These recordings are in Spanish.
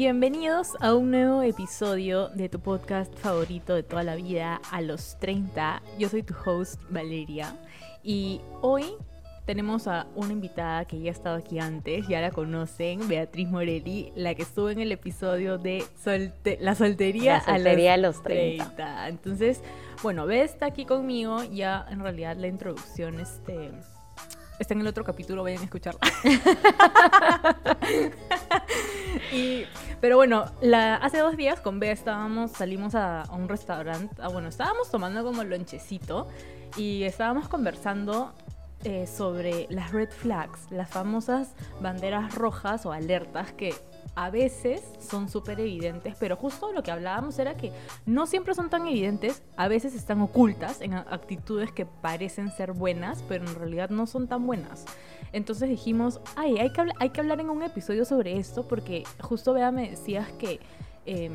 Bienvenidos a un nuevo episodio de tu podcast favorito de toda la vida a los 30. Yo soy tu host Valeria y hoy tenemos a una invitada que ya ha estado aquí antes, ya la conocen, Beatriz Morelli, la que estuvo en el episodio de la soltería, a, los 30. Entonces, bueno, Bea está aquí conmigo, ya en realidad la introducción este está en el otro capítulo, vayan a escucharla. pero bueno, la, hace dos días con Bea estábamos, salimos a, un restaurante, ah, bueno, estábamos tomando como lonchecito y estábamos conversando eh, sobre las red flags, las famosas banderas rojas o alertas que a veces son súper evidentes, pero justo lo que hablábamos era que no siempre son tan evidentes, a veces están ocultas en actitudes que parecen ser buenas, pero en realidad no son tan buenas. Entonces dijimos, ay, hay que, hay que hablar en un episodio sobre esto, porque justo vea me decías que... Em,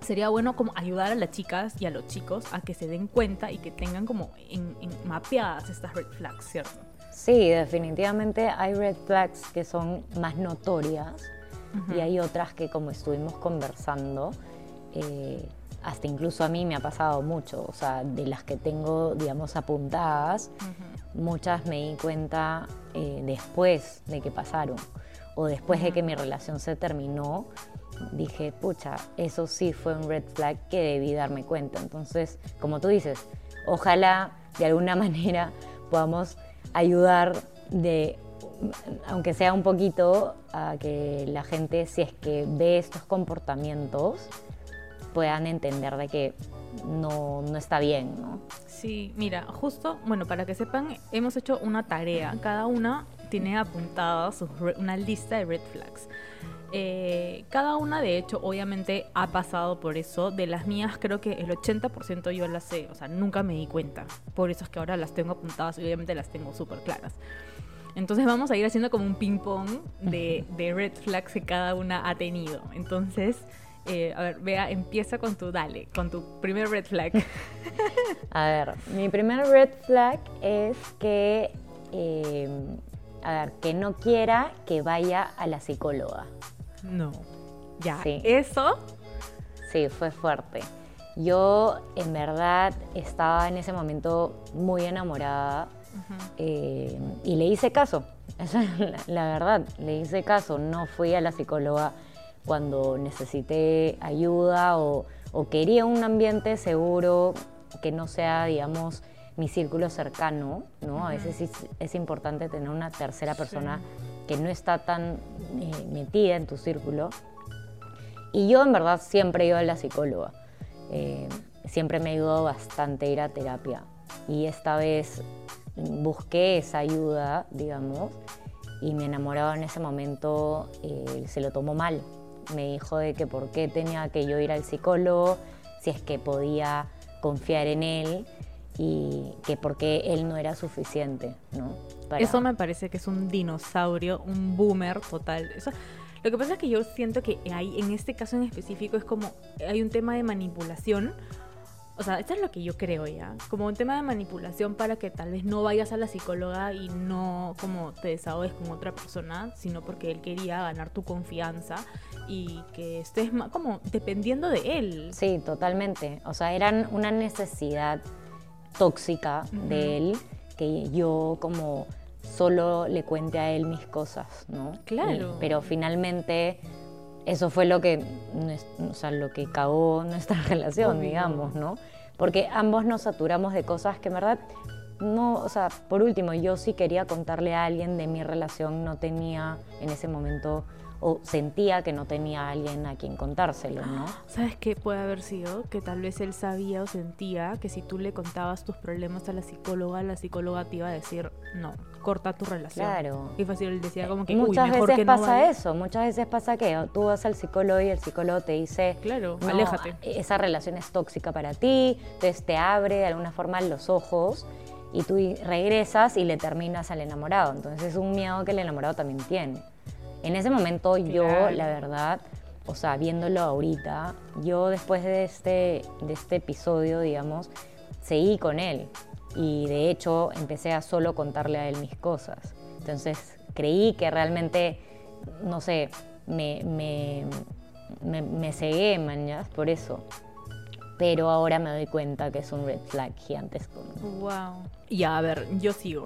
sería bueno como ayudar a las chicas y a los chicos a que se den cuenta y que tengan como en, mapeadas estas red flags, ¿cierto? Sí, definitivamente hay red flags que son más notorias y hay otras que como estuvimos conversando, eh, hasta incluso a mí me ha pasado mucho, o sea, de las que tengo, digamos, apuntadas, muchas me di cuenta eh, después de que pasaron o después de que mi relación se terminó, dije, pucha, eso sí fue un red flag que debí darme cuenta. Entonces, como tú dices, ojalá de alguna manera podamos ayudar de aunque sea un poquito, a que la gente, si es que ve estos comportamientos, puedan entender de que no, no está bien, ¿no? Sí, mira, justo, bueno, para que sepan, hemos hecho una tarea. Cada una tiene apuntada una lista de red flags. Eh, cada una, de hecho, obviamente ha pasado por eso. De las mías, creo que el 80% yo las sé, o sea, nunca me di cuenta. Por eso es que ahora las tengo apuntadas y obviamente las tengo súper claras. Entonces vamos a ir haciendo como un ping-pong de, red flags que cada una ha tenido. Entonces, eh, a ver, vea, empieza con tu, dale, con tu primer red flag. a ver, mi primer red flag es que, eh, a ver, que no quiera que vaya a la psicóloga. No. Ya, eso. Sí, fue fuerte. Yo en verdad estaba en ese momento muy enamorada eh, y le hice caso, esa es la, verdad, le hice caso, no fui a la psicóloga cuando necesité ayuda o, quería un ambiente seguro que no sea, digamos, mi círculo cercano, ¿no? A veces es, importante tener una tercera persona que no está tan eh, metida en tu círculo. Y yo en verdad siempre iba a la psicóloga. Eh, siempre me ayudó bastante ir a terapia. Y esta vez busqué esa ayuda, digamos, y mi enamorado en ese momento eh, se lo tomó mal. Me dijo de que por qué tenía que yo ir al psicólogo, si es que podía confiar en él y que por qué él no era suficiente, ¿no? Eso me parece que es un dinosaurio, un boomer total. Eso, lo que pasa es que yo siento que hay, en este caso en específico, es como hay un tema de manipulación o sea, esto es lo que yo creo ya, como un tema de manipulación para que tal vez no vayas a la psicóloga y no como te desahogues con otra persona, sino porque él quería ganar tu confianza y que estés más como dependiendo de él. Sí, totalmente. O sea, eran una necesidad tóxica de él que yo como solo le cuente a él mis cosas, ¿no? Claro. pero finalmente eso fue lo que, o sea, lo que cagó nuestra relación, digamos, ¿no? Porque ambos nos saturamos de cosas que en verdad no, o sea, por último, yo sí quería contarle a alguien de mi relación, no tenía en ese momento o sentía que no tenía a alguien a quien contárselo, ¿no? ¿Sabes qué puede haber sido? Que tal vez él sabía o sentía que si tú le contabas tus problemas a la psicóloga, la psicóloga te iba a decir, no, corta tu relación. Claro. Y fácil él decía como que, muchas mejor veces que pasa eso, muchas veces pasa que tú vas al psicólogo y el psicólogo te dice, claro, aléjate. Esa relación es tóxica para ti, entonces te abre de alguna forma los ojos y tú regresas y le terminas al enamorado. Entonces es un miedo que el enamorado también tiene. En ese momento yo, la verdad, o sea, viéndolo ahorita, yo después de este, de este episodio, digamos, seguí con él. Y de hecho empecé a solo contarle a él mis cosas. Entonces creí que realmente, no sé, me, me, me cegué, mañas, por eso. Pero ahora me doy cuenta que es un red flag gigantesco. Wow. Ya, a ver, yo sigo.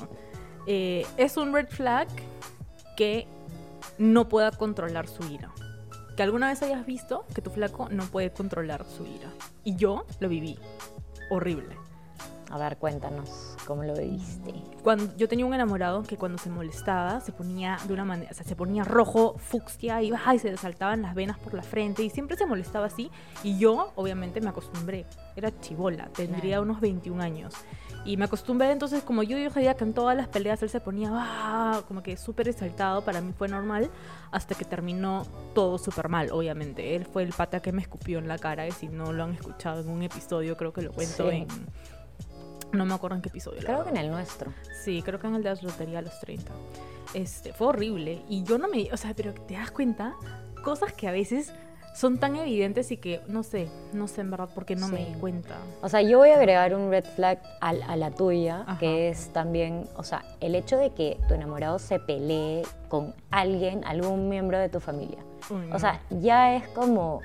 Eh, es un red flag que no pueda controlar su ira. Que alguna vez hayas visto que tu flaco no puede controlar su ira. Y yo lo viví. Horrible. A ver, cuéntanos cómo lo viviste. Cuando yo tenía un enamorado que cuando se molestaba se ponía de una manera, o sea, se ponía rojo, fucsia, y, y se le saltaban las venas por la frente y siempre se molestaba así. Y yo, obviamente, me acostumbré. Era chivola, tendría unos 21 años. Y me acostumbré, entonces, como yo, yo sabía que en todas las peleas él se ponía ¡ah! como que súper exaltado, para mí fue normal, hasta que terminó todo súper mal, obviamente. Él fue el pata que me escupió en la cara, y si no lo han escuchado en un episodio, creo que lo cuento Sí. en. No me acuerdo en qué episodio. Creo que en el nuestro. Sí, creo que en el de la lotería a los 30. Este, fue horrible. Y yo no me. O sea, pero te das cuenta, cosas que a veces son tan evidentes y que no sé, no sé en verdad por qué no me di cuenta. O sea, yo voy a agregar un red flag al- a, la tuya, Ajá. que es también, o sea, el hecho de que tu enamorado se pelee con alguien, algún miembro de tu familia. Uy, O sea, ya es como,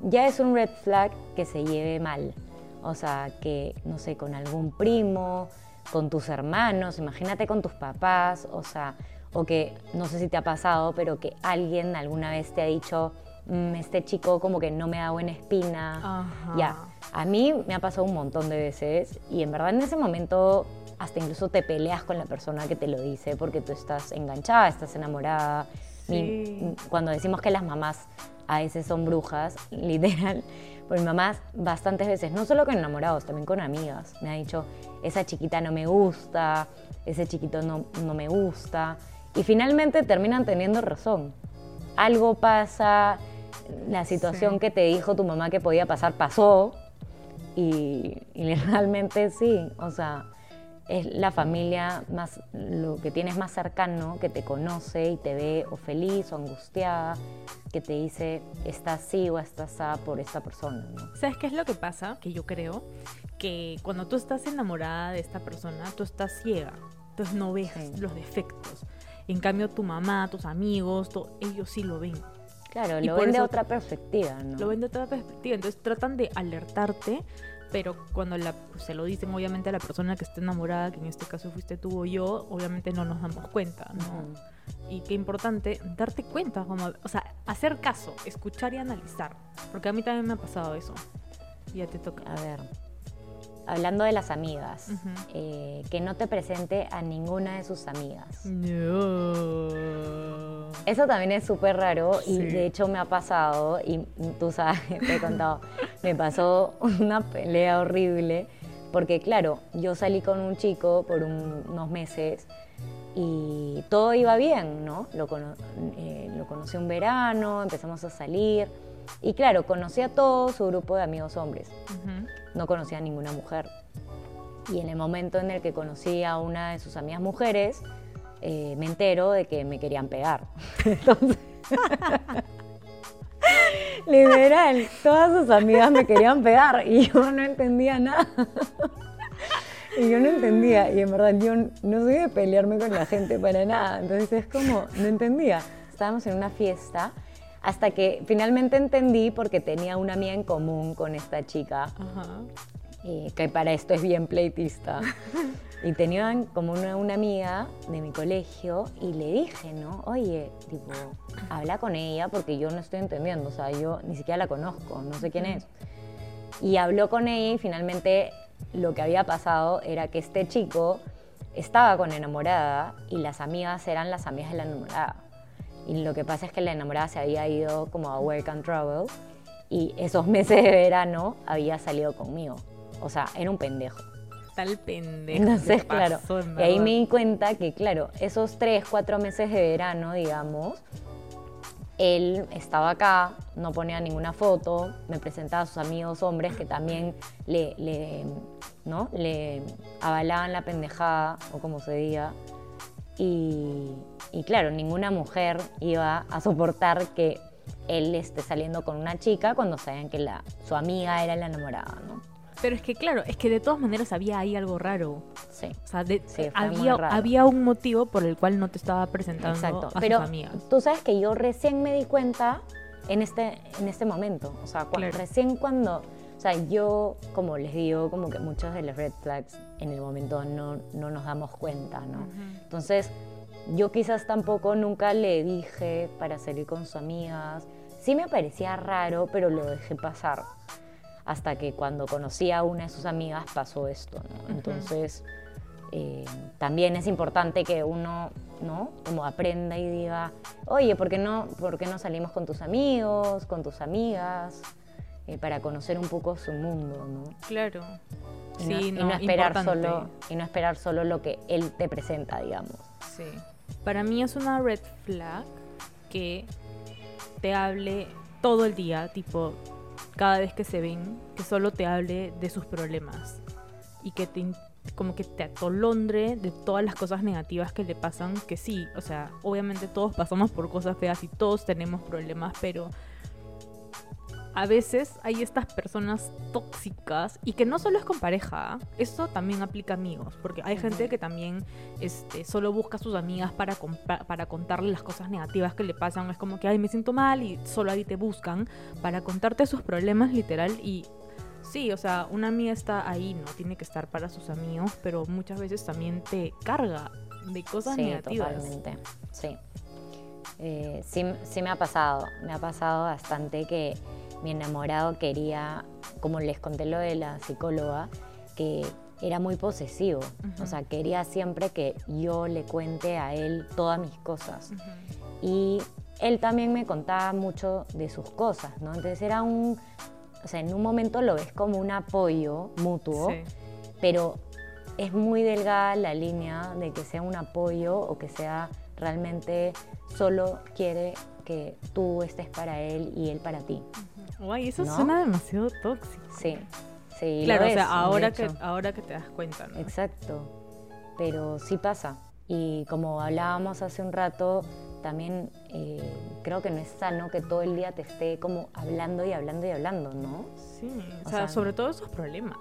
ya es un red flag que se lleve mal. O sea, que, no sé, con algún primo, con tus hermanos, imagínate con tus papás, o sea, o que, no sé si te ha pasado, pero que alguien alguna vez te ha dicho, "Mm, este chico como que no me da buena espina. Ajá. Ya, a mí me ha pasado un montón de veces y en verdad en ese momento hasta incluso te peleas con la persona que te lo dice porque tú estás enganchada, estás enamorada. Mi- Sí. cuando decimos que las mamás a veces son brujas, literal, pues mi mamá bastantes veces, no solo con enamorados, también con amigas, me ha dicho, esa chiquita no me gusta, ese chiquito no, no me gusta. Y finalmente terminan teniendo razón. Algo pasa, la situación Sí. que te dijo tu mamá que podía pasar pasó y, y realmente sí, o sea, es la familia más, lo que tienes más cercano, que te conoce y te ve o feliz o angustiada, que te dice, estás sí o estás a por esta persona, ¿no? ¿Sabes qué es lo que pasa? Que yo creo que cuando tú estás enamorada de esta persona, tú estás ciega. Entonces no ves Sí. los defectos. En cambio, tu mamá, tus amigos, ellos sí lo ven. Claro, Y lo ven de eso- otra perspectiva, ¿no? Lo ven de otra perspectiva. Entonces tratan de alertarte, pero cuando la- se lo dicen obviamente a la persona que está enamorada, que en este caso fuiste tú o yo, obviamente no nos damos cuenta, ¿no? Ujú. Y qué importante darte cuenta, como, o sea, hacer caso, escuchar y analizar. Porque a mí también me ha pasado eso. Ya te toca. A ver, hablando de las amigas, eh, que no te presente a ninguna de sus amigas. No. Eso también es súper raro y de hecho me ha pasado, y tú sabes, te he contado, me pasó una pelea horrible porque claro, yo salí con un chico por un- unos meses y todo iba bien, ¿no? Lo, cono- eh, lo conocí un verano, empezamos a salir y claro, conocí a todo su grupo de amigos hombres, Ujú. no conocía a ninguna mujer. Y en el momento en el que conocí a una de sus amigas mujeres, eh, me entero de que me querían pegar. Entonces, literal, todas sus amigas me querían pegar y yo no entendía nada. Y yo no entendía, y en verdad yo no soy de pelearme con la gente para nada, entonces es como, no entendía. Estábamos en una fiesta hasta que finalmente entendí porque tenía una amiga en común con esta chica Ajá. eh, que para esto es bien pleitista. Y tenían como una, una amiga de mi colegio y le dije, ¿no? Oye, tipo, habla con ella porque yo no estoy entendiendo, o sea, yo ni siquiera la conozco, no sé quién es. Y habló con ella y finalmente lo que había pasado era que este chico estaba con enamorada y las amigas eran las amigas de la enamorada. Y lo que pasa es que la enamorada se había ido como a work and travel y esos meses de verano había salido conmigo. O sea, era un pendejo. Tal pendejo. Entonces, claro, en y ahí me di cuenta que, claro, esos tres, cuatro meses de verano, digamos, él estaba acá, no ponía ninguna foto, me presentaba a sus amigos hombres que también le, le, ¿no? le avalaban la pendejada, o como se diga. Y, y claro, ninguna mujer iba a soportar que él esté saliendo con una chica cuando sabían que la, su amiga era la enamorada, ¿no? Pero es que, claro, es que de todas maneras había ahí algo raro. Sí. O sea, de- Sí, había, había un motivo por el cual no te estaba presentando Exacto. a Pero sus amigas. tú sabes que yo recién me di cuenta en este, en este momento. O sea, recién cuando, sea, yo, como les digo, como que muchos de los red flags en el momento no, no nos damos cuenta, ¿no? Entonces, yo quizás tampoco nunca le dije para salir con sus amigas. Sí me parecía raro, pero lo dejé pasar. Hasta que cuando conocí a una de sus amigas pasó esto, ¿no? Entonces, eh, también es importante que uno, ¿no? Como aprenda y diga, oye, ¿por qué no, por qué no salimos con tus amigos, con tus amigas? Eh, para conocer un poco su mundo, ¿no? Claro. Y sí, no, esperar solo y no esperar solo lo que él te presenta, digamos. Sí. Para mí es una red flag que te hable todo el día, tipo cada vez que se ven, que solo te hable de sus problemas y que te como que te atolondre de todas las cosas negativas que le pasan, que sí, o sea, obviamente todos pasamos por cosas feas y todos tenemos problemas, pero a veces hay estas personas tóxicas y que no solo es con pareja, esto también aplica a amigos, porque hay gente que también este, solo busca a sus amigas para, para contarle las cosas negativas que le pasan, es como que, ay, me siento mal y solo ahí te buscan para contarte sus problemas literal y... Sí, o sea, una amiga está ahí, no tiene que estar para sus amigos, pero muchas veces también te carga de cosas sí, negativas. Totalmente, sí. Eh, sí. Sí me ha pasado, me ha pasado bastante que mi enamorado quería, como les conté lo de la psicóloga, que era muy posesivo. O sea, quería siempre que yo le cuente a él todas mis cosas. Y él también me contaba mucho de sus cosas, ¿no? Entonces era un, o sea, en un momento lo ves como un apoyo mutuo, pero es muy delgada la línea de que sea un apoyo o que sea realmente solo quiere que tú estés para él y él para ti. Guay, eso suena demasiado tóxico. Sí, sí. Claro, o sea, ahora que, ahora que te das cuenta, ¿no? Exacto, pero sí pasa. Y como hablábamos hace un rato, también eh, creo que no es sano que todo el día te esté como hablando y hablando y hablando, ¿no? Sí, o, sea, sobre todo esos problemas.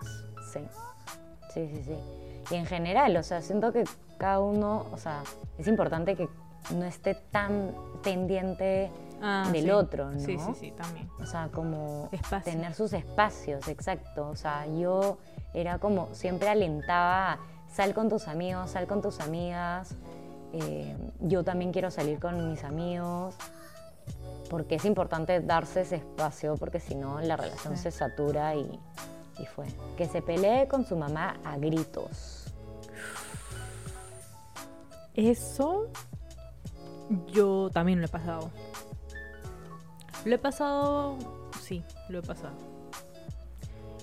Sí, sí, sí, sí. Y en general, o sea, siento que cada uno, o sea, es importante que no esté tan pendiente Ah, del otro, ¿no? Sí, sí, sí, también. O sea, como tener sus espacios, exacto. O sea, yo era como, siempre alentaba, sal con tus amigos, sal con tus amigas. Eh, yo también quiero salir con mis amigos. Porque es importante darse ese espacio, porque si no, la relación se satura y, y fue. Que se pelee con su mamá a gritos. Eso yo también lo he pasado. Lo he pasado, sí, lo he pasado.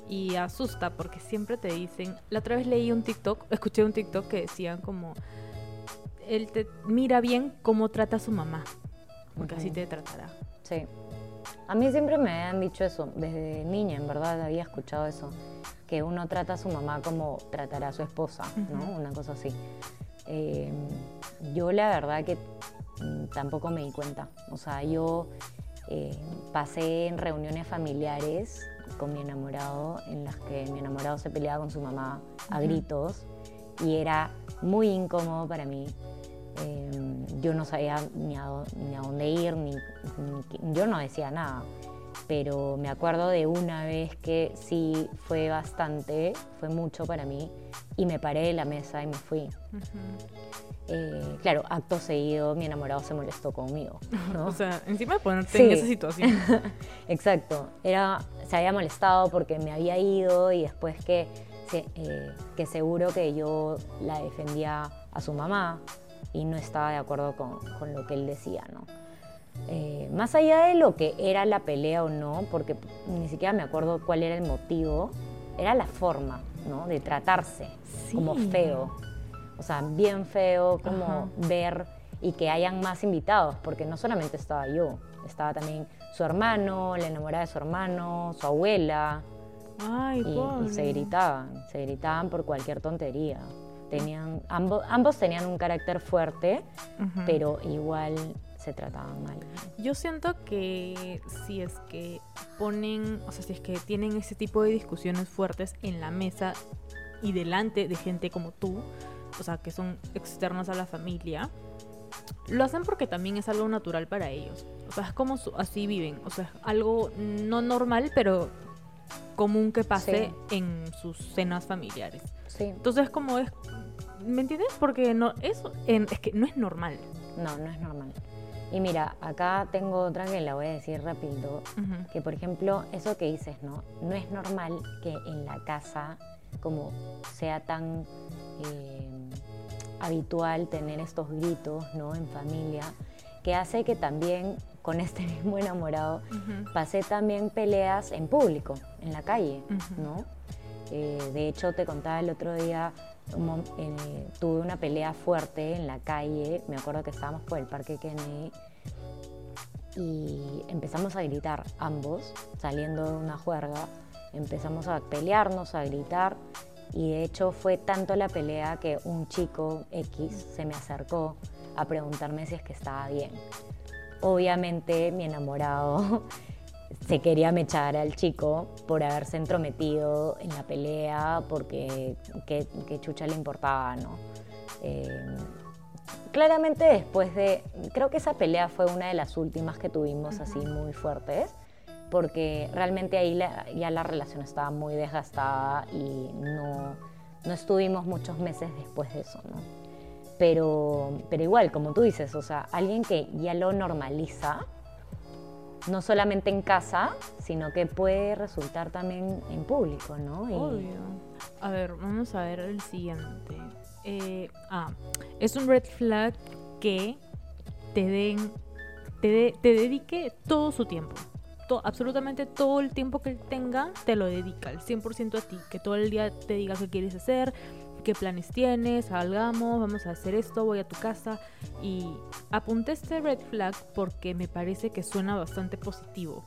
Y asusta porque siempre te dicen, la otra vez leí un TikTok, escuché un TikTok que decían como, él te mira bien cómo trata a su mamá, porque así te tratará. Sí. A mí siempre me han dicho eso, desde niña en verdad había escuchado eso, que uno trata a su mamá como tratará a su esposa, ¿no? Una cosa así. Eh, yo la verdad que tampoco me di cuenta, o sea, yo eh, pasé en reuniones familiares con mi enamorado en las que mi enamorado se peleaba con su mamá a gritos y era muy incómodo para mí. Em, yo no sabía ni a, dónde ir, ni, yo no decía nada. Pero me acuerdo de una vez que sí fue bastante, fue mucho para mí, y me paré de la mesa y me fui. Eh, claro, acto seguido, mi enamorado se molestó conmigo. o sea, encima de ponerte en esa situación. Exacto. Era, se había molestado porque me había ido y después que, eh, que seguro que yo la defendía a su mamá y no estaba de acuerdo con, con lo que él decía, ¿no? Eh, más allá de lo que era la pelea o no, porque ni siquiera me acuerdo cuál era el motivo, era la forma, ¿no? De tratarse como feo o sea, bien feo como ver y que hayan más invitados, porque no solamente estaba yo, estaba también su hermano, la enamorada de su hermano, su abuela. Ay, y, se gritaban, se gritaban por cualquier tontería. Tenían, ambos, ambos tenían un carácter fuerte, pero igual se trataban mal. Yo siento que si es que ponen, o sea, si es que tienen ese tipo de discusiones fuertes en la mesa y delante de gente como tú, o sea, que son externos a la familia, lo hacen porque también es algo natural para ellos. O sea, es como su- así viven. O sea, es algo no normal, pero común que pase en sus cenas familiares. Sí. Entonces, como es, ¿me entiendes? Porque no eso en- es que no es normal. No, no es normal. Y mira, acá tengo otra que la voy a decir rápido. Que por ejemplo, eso que dices, ¿no? No es normal que en la casa, como sea tan eh, habitual tener estos gritos, ¿no? En familia, que hace que también con este mismo enamorado Ujú. pasé también peleas en público, en la calle. ¿no? Eh, de hecho, te contaba el otro día, tuve una pelea fuerte en la calle, me acuerdo que estábamos por el Parque Kennedy y empezamos a gritar ambos, saliendo de una juerga, empezamos a pelearnos, a gritar y de hecho fue tanto la pelea que un chico X se me acercó a preguntarme si es que estaba bien. Obviamente mi enamorado se quería mechar al chico por haberse entrometido en la pelea, porque qué, qué chucha le importaba, ¿no? Eh, claramente después de, creo que esa pelea fue una de las últimas que tuvimos así muy fuertes, porque realmente ahí la- ya la relación estaba muy desgastada y no, no estuvimos muchos meses después de eso, ¿no? Pero, pero igual, como tú dices, o sea, alguien que ya lo normaliza, no solamente en casa, sino que puede resultar también en público, ¿no? Obvio. A ver, vamos a ver el siguiente. Eh, ah, es un red flag que te den, te, de- te dedique todo su tiempo. To- absolutamente todo el tiempo que él tenga, te lo dedica, al 100% a ti. Que todo el día te diga qué quieres hacer, qué planes tienes, salgamos, vamos a hacer esto, voy a tu casa. Y apunté este red flag porque me parece que suena bastante positivo.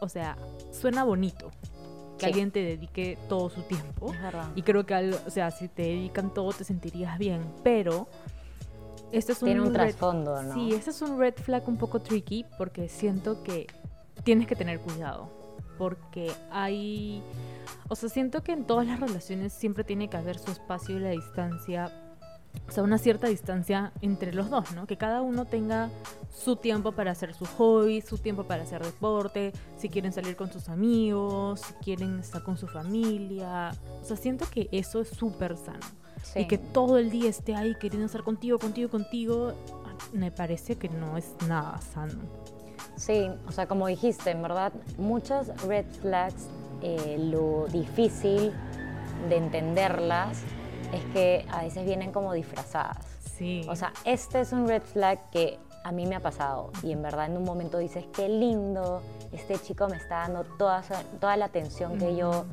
O sea, suena bonito que Sí. alguien te dedique todo su tiempo. Y creo que, al- o sea, si te dedican todo te sentirías bien. Pero este es un, Tiene un red- trasfondo, ¿no? Sí, este es un red flag un poco tricky porque siento que tienes que tener cuidado. Porque hay... O sea, siento que en todas las relaciones siempre tiene que haber su espacio y la distancia. O sea, una cierta distancia entre los dos, ¿no? Que cada uno tenga su tiempo para hacer su hobby, su tiempo para hacer deporte, si quieren salir con sus amigos, si quieren estar con su familia. O sea, siento que eso es súper sano. Sí. Y que todo el día esté ahí queriendo estar contigo, contigo, contigo, me parece que no es nada sano. Sí, o sea, como dijiste, en verdad, muchas red flags, eh, lo difícil de entenderlas es que a veces vienen como disfrazadas. Sí. O sea, este es un red flag que a mí me ha pasado y en verdad en un momento dices, qué lindo, este chico me está dando toda, toda la atención que yo,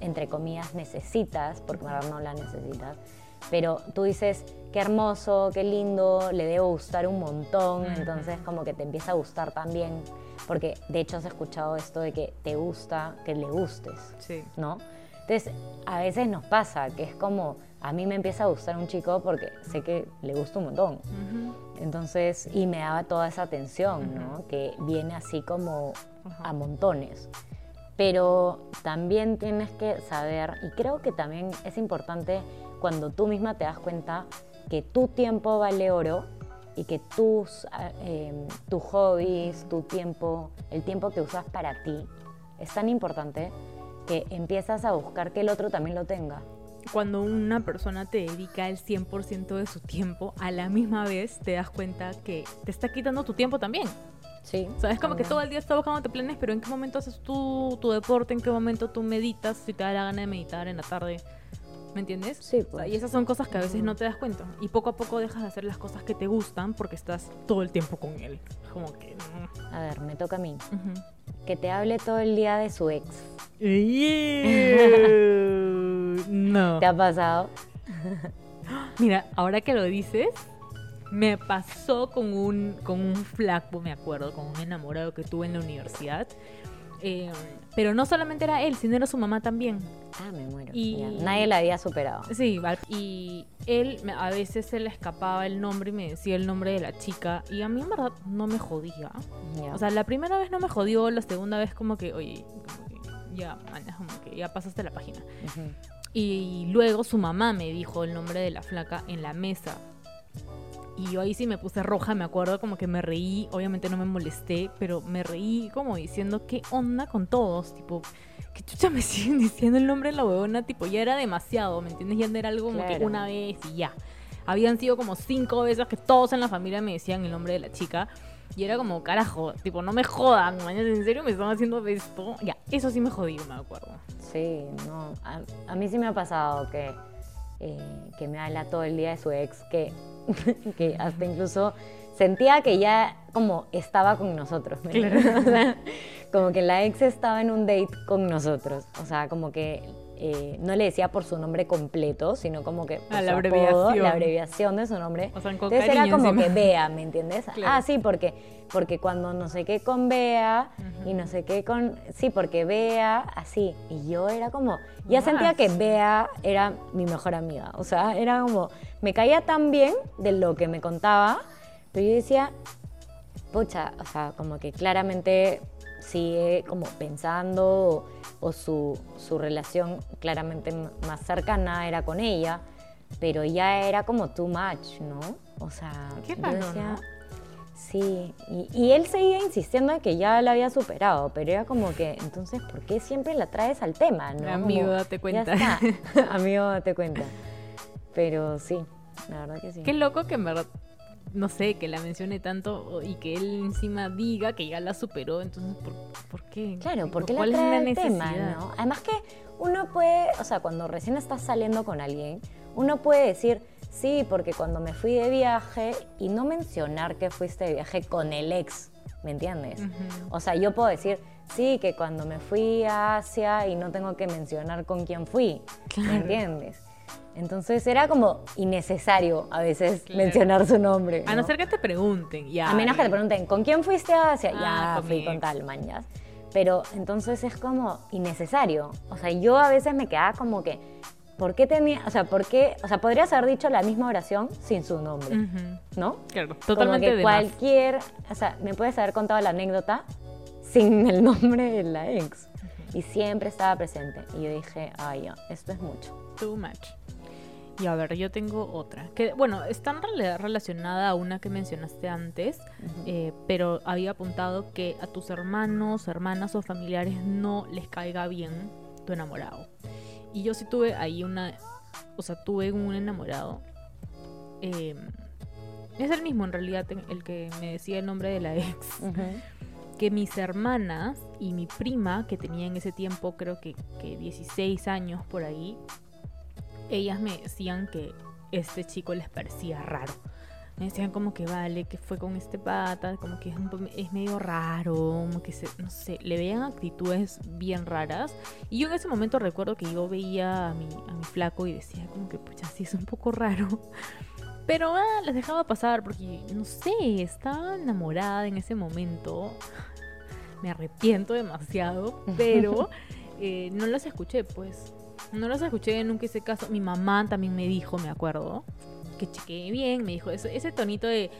entre comillas, necesitas, porque en verdad no la necesitas. Pero tú dices, qué hermoso, qué lindo, le debo gustar un montón, entonces como que te empieza a gustar también, porque de hecho has escuchado esto de que te gusta, que le gustes. sí. ¿no? Entonces, a veces nos pasa que es como, a mí me empieza a gustar un chico porque sé que le gusta un montón. Ujú. Entonces, y me daba toda esa atención, ¿no? Que viene así como Ajá. a montones. Pero también tienes que saber, y creo que también es importante cuando tú misma te das cuenta que tu tiempo vale oro y que tus, em, tus hobbies, tu tiempo, el tiempo que usas para ti, es tan importante que empiezas a buscar que el otro también lo tenga. Cuando una persona te dedica el 100% de su tiempo, a la misma vez te das cuenta que te está quitando tu tiempo también. Sí. O sea, es como que todo el día está buscándote planes, pero ¿en qué momento haces tú tu deporte? ¿En qué momento tú meditas? Si te da la gana de meditar en la tarde. ¿Me entiendes? Sí, O sea, pues. y esas son cosas que a veces no te das cuenta. Y poco a poco dejas de hacer las cosas que te gustan porque estás todo el tiempo con él. Como que... A ver, me toca a mí. Que te hable todo el día de su ex. no. ¿Te ha pasado? Mira, ahora que lo dices, me pasó con un, con un flaco, me acuerdo, con un enamorado que tuve en la universidad. Eh, pero no solamente era él, sino era su mamá también. Ah, me muero. Y- Ya, Nadie la había superado. Sí, y él me- a veces se le escapaba el nombre y me decía el nombre de la chica. Y a mí en verdad no me jodía. O sea, la primera vez no me jodió, la segunda vez como que, oye, como que ya, como que ya pasaste la página. Y luego su mamá me dijo el nombre de la flaca en la mesa. Y yo ahí sí me puse roja, me acuerdo como que me reí, obviamente no me molesté, pero me reí como diciendo, ¿qué onda con todos? Tipo, que chucha me siguen diciendo el nombre de la huevona, tipo, ya era demasiado, ¿me entiendes? Ya era algo como que una vez y ya. Habían sido como cinco veces que todos en la familia me decían el nombre de la chica. Y era como, carajo, tipo, no me jodan, mañana, ¿en serio me están haciendo esto? Ya, eso sí me jodí, me acuerdo. Sí, no. A, a mí sí me ha pasado que, eh, que me habla todo el día de su ex, que, que hasta incluso sentía que ya como estaba con nosotros. ¿me Claro. entiendes? O sea, como que la ex estaba en un date con nosotros. O sea, como que eh, no le decía por su nombre completo, sino como que por Ah, su la apodo, abreviación. la abreviación de su nombre. O sea, con Entonces era como encima. que Bea, ¿me entiendes? Claro. Ah, sí, porque, porque cuando no sé qué con Bea y no sé qué con... Sí, porque Bea, así. Y yo era como... Ya Más. sentía que Bea era mi mejor amiga. O sea, era como... Me caía tan bien de lo que me contaba, pero yo decía, pucha, o sea, como que claramente sigue como pensando o, su, su relación claramente más cercana era con ella, pero ya era como too much, ¿no? O sea, Qué yo raro, decía, ¿no? sí, y, y él seguía insistiendo en que ya la había superado, pero era como que, entonces, ¿por qué siempre la traes al tema, no? Amigo, Como, date ya cuenta. está. Amigo, date cuenta. Pero sí, la verdad que sí. Qué loco que en verdad, no sé, que la mencione tanto y que él encima diga que ya la superó. Entonces, ¿por, por qué? Claro, porque la ¿Cuál es trae la el tema? ¿no? Además que uno puede, o sea, cuando recién estás saliendo con alguien, uno puede decir, sí, porque cuando me fui de viaje y no mencionar que fuiste de viaje con el ex, ¿me entiendes? O sea, yo puedo decir, sí, que cuando me fui a Asia y no tengo que mencionar con quién fui, ¿me entiendes? Entonces era como innecesario a veces Claro. mencionar su nombre. A no ser que te pregunten, ya. A menos que te pregunten, ¿con quién fuiste a Asia? Ah, ya con fui con tal, mañas. Pero entonces es como innecesario. O sea, yo a veces me quedaba como que, ¿por qué tenía, o sea, por qué, o sea, podrías haber dicho la misma oración sin su nombre, Ujú. ¿no? Claro, Como totalmente que de más. cualquier, o sea, me puedes haber contado la anécdota sin el nombre de la ex. Y siempre estaba presente. Y yo dije, ay, ya, esto es mucho. Too much. Y a ver, yo tengo otra. Que, bueno, está en realidad relacionada a una que mencionaste antes, eh, pero había apuntado que a tus hermanos, hermanas o familiares no les caiga bien tu enamorado. Y yo sí tuve ahí una. O sea, tuve un enamorado. eh, es el mismo en realidad, el que me decía el nombre de la ex. Que mis hermanas y mi prima, que tenía en ese tiempo creo que, que 16 años por ahí, ellas me decían que este chico les parecía raro. Me decían como que vale, que fue con este pata, como que es, un po- es medio raro, como que se, no sé, le veían actitudes bien raras. Y yo en ese momento recuerdo que yo veía a mi, a mi flaco y decía como que, pucha, sí, es un poco raro. Pero ah, las dejaba pasar porque, no sé, estaba enamorada en ese momento. Me arrepiento demasiado, pero eh, no las escuché, pues. No las escuché, nunca hice caso. Mi mamá también me dijo, me acuerdo, que chequeé bien. Me dijo ese, ese tonito de,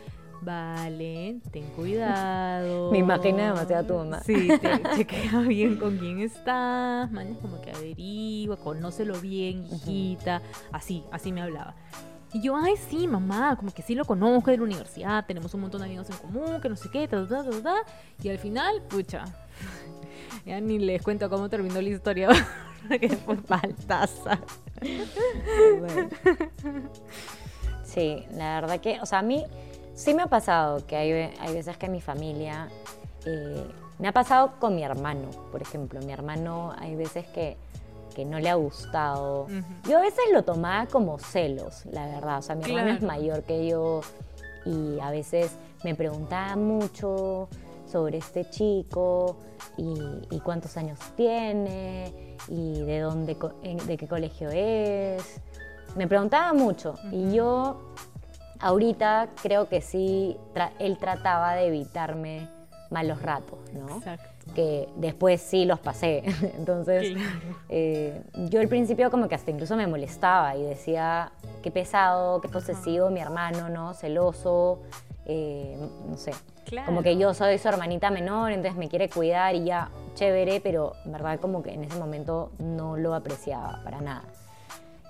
vale, ten cuidado. Me imagino demasiado a tu mamá. Sí, te, chequea bien con quién estás. Man, es como que averigua, conócelo bien, hijita. Así, así me hablaba. Y yo, ay, sí, mamá, como que sí lo conozco de la universidad, tenemos un montón de amigos en común, que no sé qué, ta, ta, ta, ta. Y al final, pucha, ya ni les cuento cómo terminó la historia, que fue faltaza. Sí, la verdad que, o sea, a mí sí me ha pasado que hay, hay veces que mi familia, eh, me ha pasado con mi hermano, por ejemplo, mi hermano hay veces que, que no le ha gustado. Yo a veces lo tomaba como celos, la verdad, o sea, mi hermano es mayor que yo y a veces me preguntaba mucho sobre este chico y, y cuántos años tiene y de dónde, de qué colegio es. Me preguntaba mucho y yo ahorita creo que sí, tra- él trataba de evitarme malos ratos, ¿no? Exacto. Que después sí los pasé. Entonces, eh, yo al principio como que hasta incluso me molestaba y decía, qué pesado, qué posesivo mi hermano, ¿no? Celoso, eh, no sé. Claro. Como que yo soy su hermanita menor, entonces me quiere cuidar y ya, chévere, pero en verdad como que en ese momento no lo apreciaba para nada.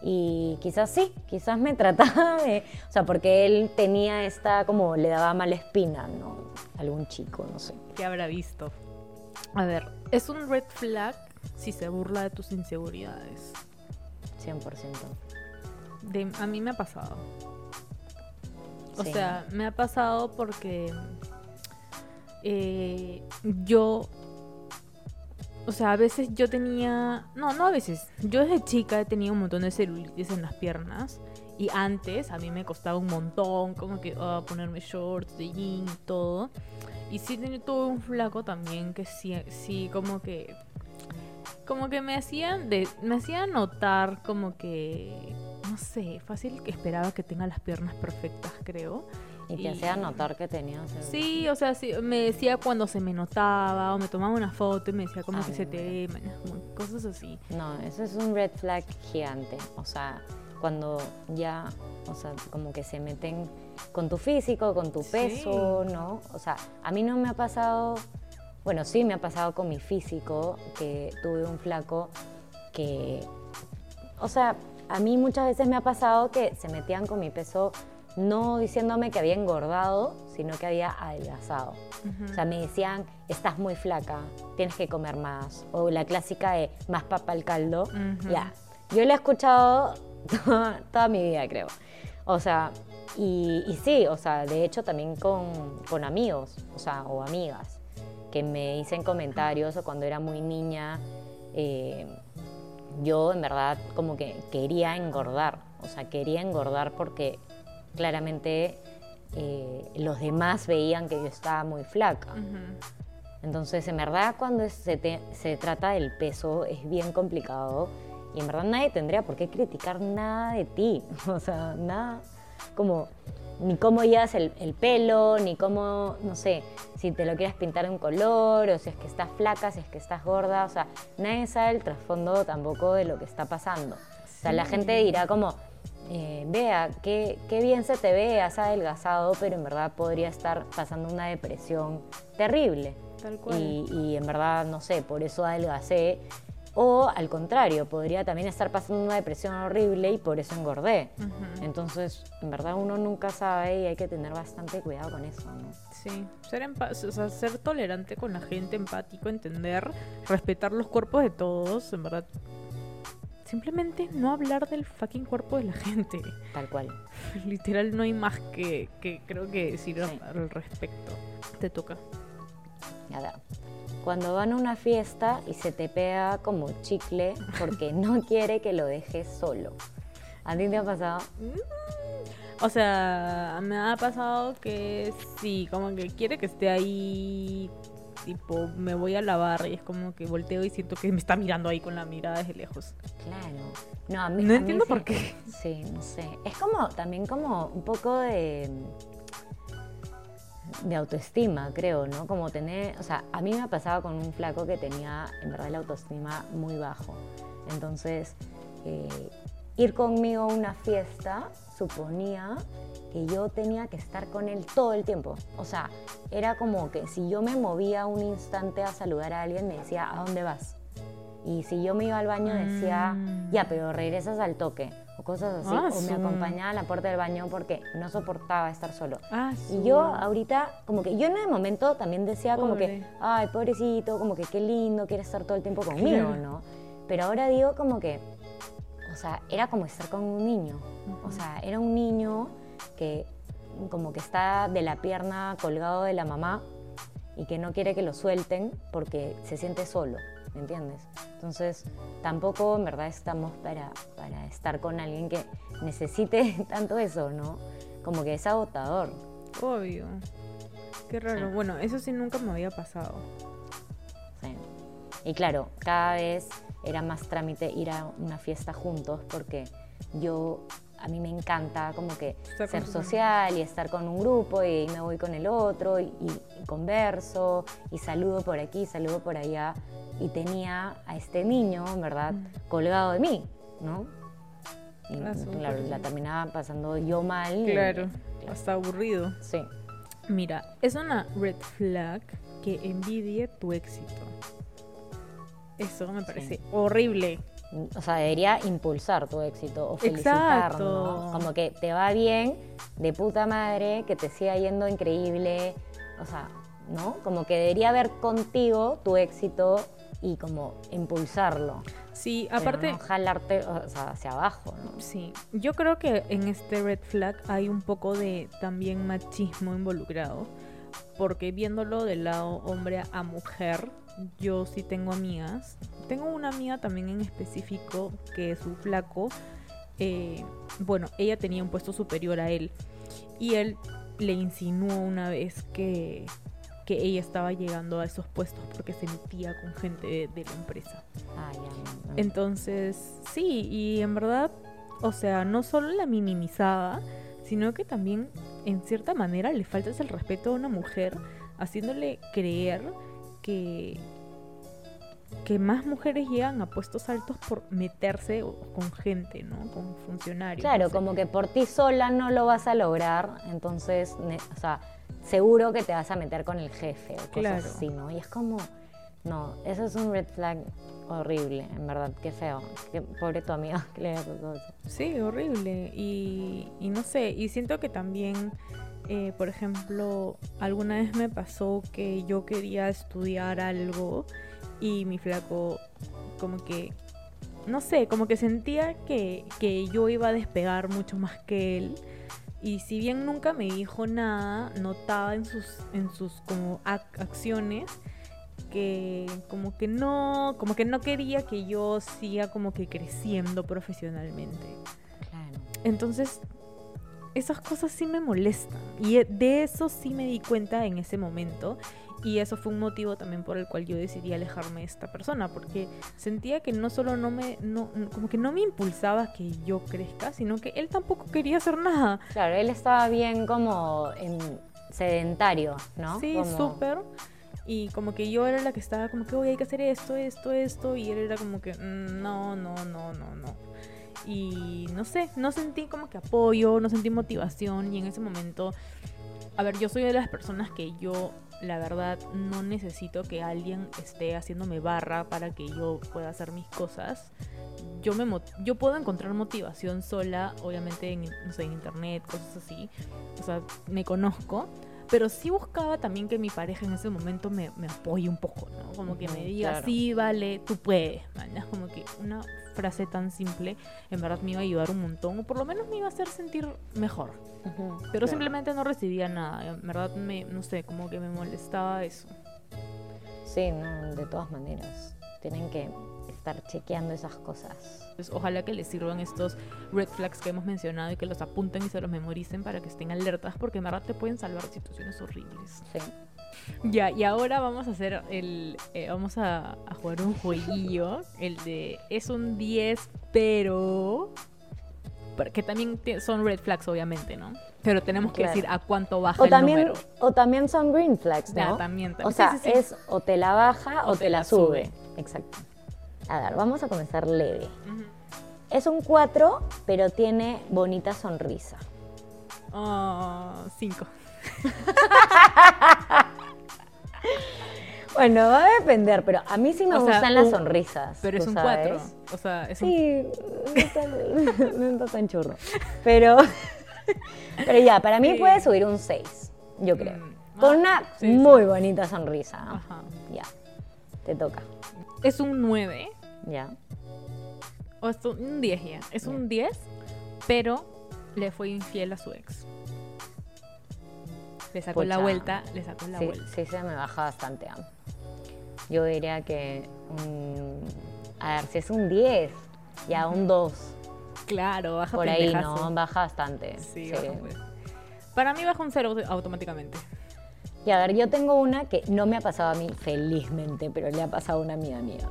Y quizás sí, quizás me trataba de... O sea, porque él tenía esta, como le daba mala espina, ¿no? Algún chico, no sé. ¿Qué habrá visto? A ver, ¿es un red flag si se burla de tus inseguridades? 100%. De, a mí me ha pasado. O Sí. sea, me ha pasado porque eh, yo, o sea, a veces yo tenía, no, no a veces, yo desde chica he tenido un montón de celulitis en las piernas y antes a mí me costaba un montón como que ah, ponerme shorts de jean y todo. Y sí tenía todo un flaco también que sí, sí como que como que me hacían de me hacía notar como que no sé, fácil que esperaba que tenga las piernas perfectas, creo. Y te Y- hacía notar que tenías... el- Sí, o sea, sí, me decía cuando se me notaba o me tomaba una foto y me decía como Ah, que se te ve, cosas así. No, eso es un red flag gigante. O sea, cuando ya, o sea, como que se meten con tu físico, con tu Sí. peso, ¿no? O sea, a mí no me ha pasado, bueno, sí me ha pasado con mi físico, que tuve un flaco que, o sea, a mí muchas veces me ha pasado que se metían con mi peso no diciéndome que había engordado, sino que había adelgazado. O sea, me decían, estás muy flaca, tienes que comer más. O la clásica de más papa al caldo. Ya, yo la he escuchado toda, toda mi vida, creo. O sea, y, y sí, o sea, de hecho también con, con amigos, o sea, o amigas, que me dicen comentarios o cuando era muy niña, eh, yo en verdad como que quería engordar, o sea, quería engordar porque claramente eh, los demás veían que yo estaba muy flaca. Entonces, en verdad, cuando se, te- se trata del peso, es bien complicado. Y en verdad nadie tendría por qué criticar nada de ti. O sea, nada como ni cómo llevas el, el pelo, ni cómo, no sé, si te lo quieres pintar de un color, o si es que estás flaca, si es que estás gorda. O sea, nadie sabe el trasfondo tampoco de lo que está pasando. O sea, la gente dirá como, eh, vea, qué, qué bien se te ve, has adelgazado, pero en verdad podría estar pasando una depresión terrible. Tal cual. Y, y en verdad, no sé, por eso adelgacé. O al contrario, podría también estar pasando una depresión horrible y por eso engordé. Entonces, en verdad uno nunca sabe y hay que tener bastante cuidado con eso, ¿no? Sí, ser, o sea, ser tolerante con la gente, empático, entender, respetar los cuerpos de todos, en verdad. Simplemente no hablar del fucking cuerpo de la gente. Tal cual. Literal, no hay más que, que creo que decir Sí. al respecto. Te toca. A ver, cuando van a una fiesta y se te pega como chicle porque no quiere que lo dejes solo. ¿A ti te ha pasado? O sea, me ha pasado que sí, como que quiere que esté ahí. Tipo, me voy a lavar y es como que volteo y siento que me está mirando ahí con la mirada desde lejos. Claro. No, a mí, No a mí entiendo sí- por qué. Sí, no sé. Es como también como un poco de de autoestima, creo, ¿no? Como tener, o sea, a mí me ha pasado con un flaco que tenía en verdad la autoestima muy bajo. Entonces, eh, ir conmigo a una fiesta suponía que yo tenía que estar con él todo el tiempo. O sea, era como que si yo me movía un instante a saludar a alguien, me decía, ¿a dónde vas? Y si yo me iba al baño, decía, Mm. ya, pero regresas al toque, o cosas así. Ah, o me acompañaba a la puerta del baño porque no soportaba estar solo. Ah, Y yo ahorita, como que yo en el momento también decía como que, ay, pobrecito, como que qué lindo, quiere estar todo el tiempo conmigo. ¿no? Pero ahora digo como que, o sea, era como estar con un niño. O sea, era un niño que como que está de la pierna colgado de la mamá y que no quiere que lo suelten porque se siente solo, ¿me entiendes? Entonces, tampoco en verdad estamos para, para estar con alguien que necesite tanto eso, ¿no? Como que es agotador. Obvio. Qué raro. Sí. Bueno, eso sí nunca me había pasado. Sí. Y claro, cada vez era más trámite ir a una fiesta juntos porque yo, a mí me encanta como que ser social y estar con un grupo y me voy con el otro y, converso y saludo por aquí, saludo por allá. Y tenía a este niño, en verdad, colgado de mí, ¿no? Y Mm. Ah, la terminaba pasando yo mal. y- Claro. Hasta aburrido. Sí. Mira, es una red flag que envidie tu éxito. Eso me parece horrible. O sea, debería impulsar tu éxito o felicitar, Exacto. Como que te va bien, de puta madre, que te siga yendo increíble. O sea, ¿no? Como que debería ver contigo tu éxito y como impulsarlo. Sí, aparte, no jalarte o sea, hacia abajo, ¿no? sí, yo creo que en este red flag hay un poco de también machismo involucrado, porque viéndolo del lado hombre a mujer, yo sí tengo amigas. Tengo una amiga también en específico que su flaco, eh, bueno, ella tenía un puesto superior a él y él le insinuó una vez que, que ella estaba llegando a esos puestos porque se metía con gente de, de la empresa. Ah, ya. Entonces, sí, y en verdad, o sea, no solo la minimizaba, sino que también, en cierta manera, le faltas el respeto a una mujer, haciéndole creer que, que más mujeres llegan a puestos altos por meterse con gente, ¿no? Con funcionarios. Claro, no sé. como que por ti sola no lo vas a lograr, entonces, o sea, seguro que te vas a meter con el jefe o cosas Claro. así, ¿no? Y es como, no, eso es un red flag horrible, en verdad, qué feo. Qué pobre tu amiga que le pasado eso. Sí, horrible. Y, y no sé, y siento que también, eh, por ejemplo, alguna vez me pasó que yo quería estudiar algo y mi flaco como que, no sé, como que sentía que, que yo iba a despegar mucho más que él. Y si bien nunca me dijo nada, notaba en sus, en sus como ac- acciones que como que no, como que no quería que yo siga como que creciendo profesionalmente. Claro. Entonces, esas cosas sí me molestan. Y e- de eso sí me di cuenta en ese momento. Y eso fue un motivo también por el cual yo decidí alejarme de esta persona. Porque sentía que no solo no me, no, como que no me impulsaba que yo crezca, sino que él tampoco quería hacer nada. Claro, él estaba bien como en sedentario, ¿no? Sí, Como- súper. Y como que yo era la que estaba como que, oye, hay que hacer esto, esto, esto. Y él era como que, "Mm, no, no, no, no, no. Y no sé, no sentí como que apoyo, no sentí motivación. Y en ese momento, a ver, yo soy de las personas que yo, la verdad, no necesito que alguien esté haciéndome barra para que yo pueda hacer mis cosas. Yo, me, yo puedo encontrar motivación sola, obviamente en, no sé, en internet, cosas así. O sea, me conozco. Pero sí buscaba también que mi pareja en ese momento me, me apoye un poco, ¿no? Como que me diga, claro. sí, vale, tú puedes, como que una frase tan simple en verdad me iba a ayudar un montón, o por lo menos me iba a hacer sentir mejor. Pero claro. simplemente no recibía nada, en verdad me, no sé, como que me molestaba eso. Sí, no, de todas maneras. Tienen que estar chequeando esas cosas. Pues, ojalá que les sirvan estos red flags que hemos mencionado y que los apunten y se los memoricen para que estén alertas, porque en verdad te pueden salvar situaciones horribles. Sí. Ya, y ahora vamos a hacer el. eh, vamos a, a jugar un jueguillo. El de. Es un 10, pero. Porque también son red flags, obviamente, ¿no? Pero tenemos que Claro. decir a cuánto baja O el también, número. o también son green flags, ¿no? Ya, también, también. O Sí, sea, sí, sí. es o te la baja o, O te, te la la sube. sube. Exacto. A ver, vamos a comenzar leve. Ujú. Es un 4, pero tiene bonita sonrisa. Ah, cinco. Bueno, va a depender, pero a mí sí me O sea, gustan las un- sonrisas. Pero es ¿tú un sabes? 4. O sea, es un. Sí, no está, no está tan churro. Pero, pero ya, para mí Sí. puede subir un 6, yo creo. Mm, Con ah, una sí, sí. muy bonita sonrisa. Ajá. Ya, te toca. Es un 9. Ya. O es un 10 ya. Es un 10, pero le fue infiel a su ex. Le sacó la vuelta, le sacó la Sí, vuelta. sí, se me baja bastante. ¿ah? Yo diría que. un- a ver, si es un 10, ya un 2. Claro, baja Por ahí. ¿no? Baja bastante. Sí, baja un- Para mí baja un 0 automáticamente. Y a ver, yo tengo una que no me ha pasado a mí, felizmente, pero le ha pasado a una amiga mía.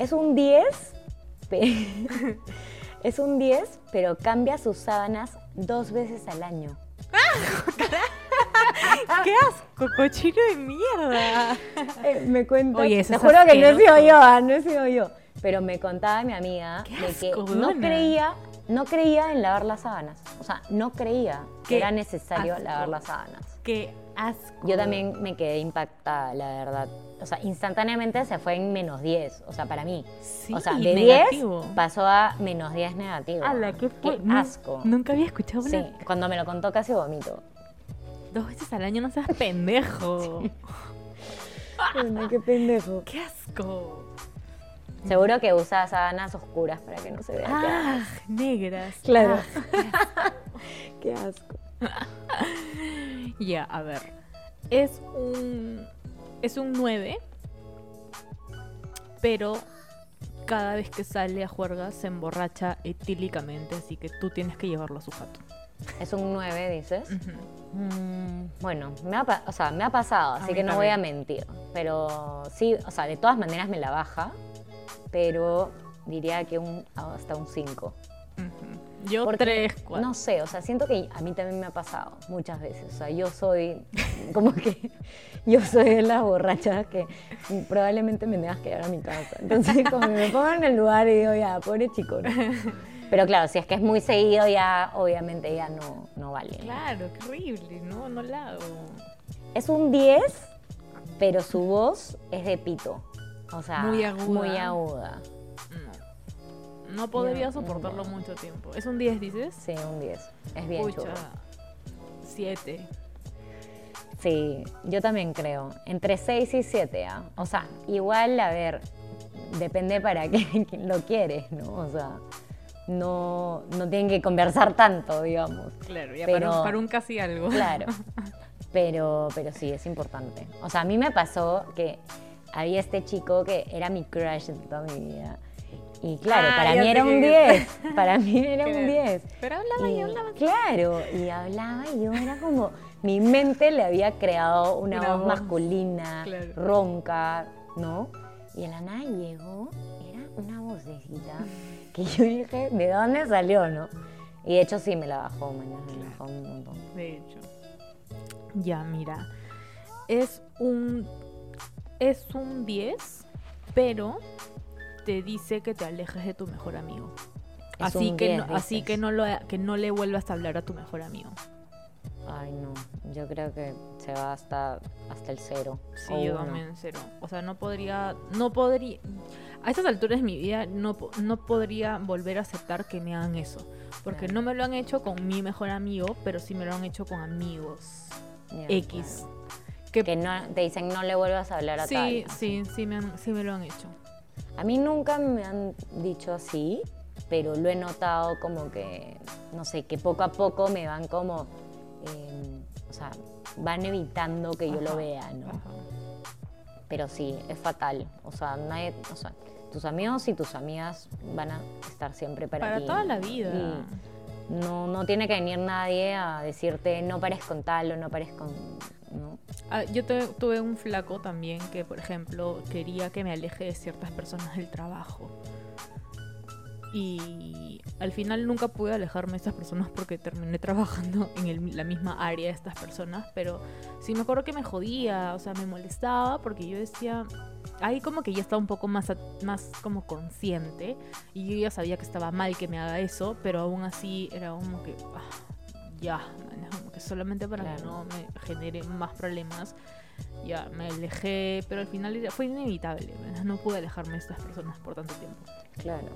Es un 10, pe- es un 10, pero cambia sus sábanas dos veces al año. ¡Qué asco, cochino de mierda! Eh, me cuenta. Oye, te juro que no he sido yo, ah, no he sido yo. Pero me contaba mi amiga Qué de que asco, no creía, no creía en lavar las sábanas. O sea, no creía Qué que era necesario asco. lavar las sábanas. qué asco. Yo también me quedé impactada, la verdad. O sea, instantáneamente se fue en menos 10, o sea, para mí. Sí, o sea, de negativo. 10 pasó a menos 10 negativo. ¡Hala, qué fue! Qué Nu- asco. Nunca había escuchado una... Sí, cuando me lo contó casi vomito. Dos veces al año no seas pendejo. qué pendejo. ¡Qué asco! Seguro que usa sábanas oscuras para que no se vea. ¡Ah! Negras. Claro. Ah. Qué asco. Ya, a ver. Es un. Es un 9. Pero cada vez que sale a juerga se emborracha etílicamente, así que tú tienes que llevarlo a su jato. Es un 9, dices. Mm, bueno, me ha, pa- o sea, me ha pasado, así que no voy a mentir. Pero sí, o sea, de todas maneras me la baja, pero diría que un, hasta un 5. Ujú. Yo Porque, tres, cuatro. No sé, o sea, siento que a mí también me ha pasado muchas veces. O sea, yo soy como que yo soy de las borrachas que probablemente me tengas que llevar a mi casa. Entonces, como me pongo en el lugar y digo, ya, pobre chico. ¿no? Pero claro, si es que es muy seguido, ya obviamente ya no, no vale. ¿no? Claro, qué horrible, no, no la hago. Es un 10, pero su voz es de pito. O sea, Muy aguda. Muy aguda. No. Podría soportarlo no. mucho tiempo. ¿Es un 10, dices? Sí, un 10. Es bien Pucha, chulo. 7. Sí, yo también creo. Entre 6 y 7, ¿ah? O sea, igual, a ver, depende para qué lo quieres, ¿no? O sea, no, no tienen que conversar tanto, digamos. Claro, ya Pero- para, un, para un casi algo. Claro. Pero, pero sí, es importante. O sea, a mí me pasó que había este chico que era mi crush de toda mi vida. Y claro, Ah, para mí era un quién 10. Para mí era un Claro. 10. Pero hablaba y Y, hablaba. Claro, y hablaba y yo era como, mi mente le había creado una, Una voz, voz, masculina, claro. ronca, ¿no? Y de la nada llegó, era una vocecita que yo dije, ¿de dónde salió, no? Y de hecho sí me la bajó, mañana, me la bajó un montón. De hecho. Ya, mira. Es un. Es un 10, pero te dice que te alejes de tu mejor amigo. Es así que 10, no, así que no lo que no le vuelvas a hablar a tu mejor amigo. Ay, no, yo creo que se va hasta, hasta el cero. Sí, o yo uno. también cero. O sea, no podría, no podría, a estas alturas de mi vida no, no podría volver a aceptar que me hagan eso. Porque Claro. no me lo han hecho con mi mejor amigo, pero sí me lo han hecho con amigos Ya, X. claro. Que, Que no, te dicen no le vuelvas a hablar a sí, tal. sí, sí me, han- sí me lo han hecho. A mí nunca me han dicho así, pero lo he notado como que, no sé, que poco a poco me van como, eh, o sea, van evitando que yo lo vea, ¿no? ajá. Pero sí, es fatal. O sea, nadie, o sea, tus amigos y tus amigas van a estar siempre para, Para ti. toda la vida. Y no, no tiene que venir nadie a decirte no pares con tal o no pares con... Ah, yo tuve un flaco también que, por ejemplo, quería que me aleje de ciertas personas del trabajo. Y al final nunca pude alejarme de estas personas porque terminé trabajando en la misma área de estas personas. Pero sí me acuerdo que me jodía, o sea, me molestaba porque yo decía. Ahí como que ya estaba un poco más, más como consciente y yo ya sabía que estaba mal que me haga eso, pero aún así era como que ah, ya, como que solamente para que Claro. no me genere más problemas ya me alejé, pero al final fue inevitable. No pude alejarme de estas personas por tanto tiempo. Claro.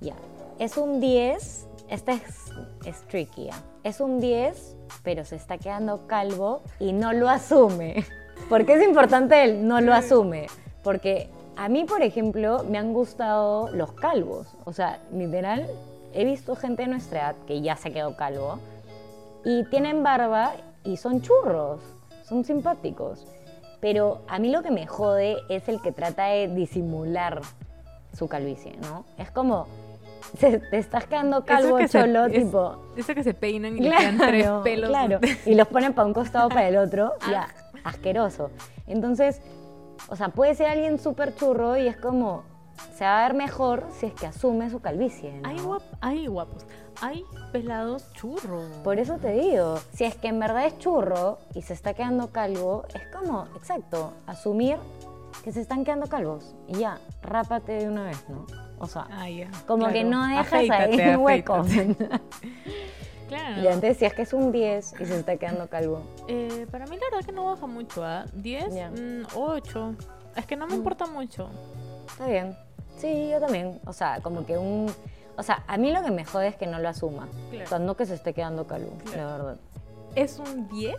Ya. Es un 10. Esta es, es tricky. ¿ah? Es un 10, pero se está quedando calvo y no lo asume. ¿Por qué es importante el no lo asume? Porque a mí, por ejemplo, me han gustado los calvos. O sea, literal, he visto gente de nuestra edad que ya se quedó calvo y tienen barba y son churros, son simpáticos. Pero a mí lo que me jode es el que trata de disimular su calvicie, ¿no? Es como, se- te estás quedando calvo que se- cholo, es- tipo... Eso que se peinan y le quedan tres pelos. claro. Y los ponen para un costado para el otro, ya, asqueroso. Entonces, o sea, puede ser alguien súper churro y es como, se va a ver mejor si es que asume su calvicie, ¿no? Hay, guap- hay guapos. Hay pelados churros. Por eso te digo, si es que en verdad es churro y se está quedando calvo, es como, exacto, asumir que se están quedando calvos y ya, rápate de una vez, ¿no? O sea, Ah, como que no dejas Afeítate, ahí un hueco. afeítate. Claro. Y antes decías que es un 10 y se está quedando calvo. Eh, para mí la verdad que no baja mucho, ¿ah? 10, Ya. mm, 8. Es que no me Mm. importa mucho. Está bien. Sí, yo también. O sea, como que un... O sea, a mí lo que me jode es que no lo asuma. Claro. O sea, no que se esté quedando calvo, Claro. la verdad. Es un 10,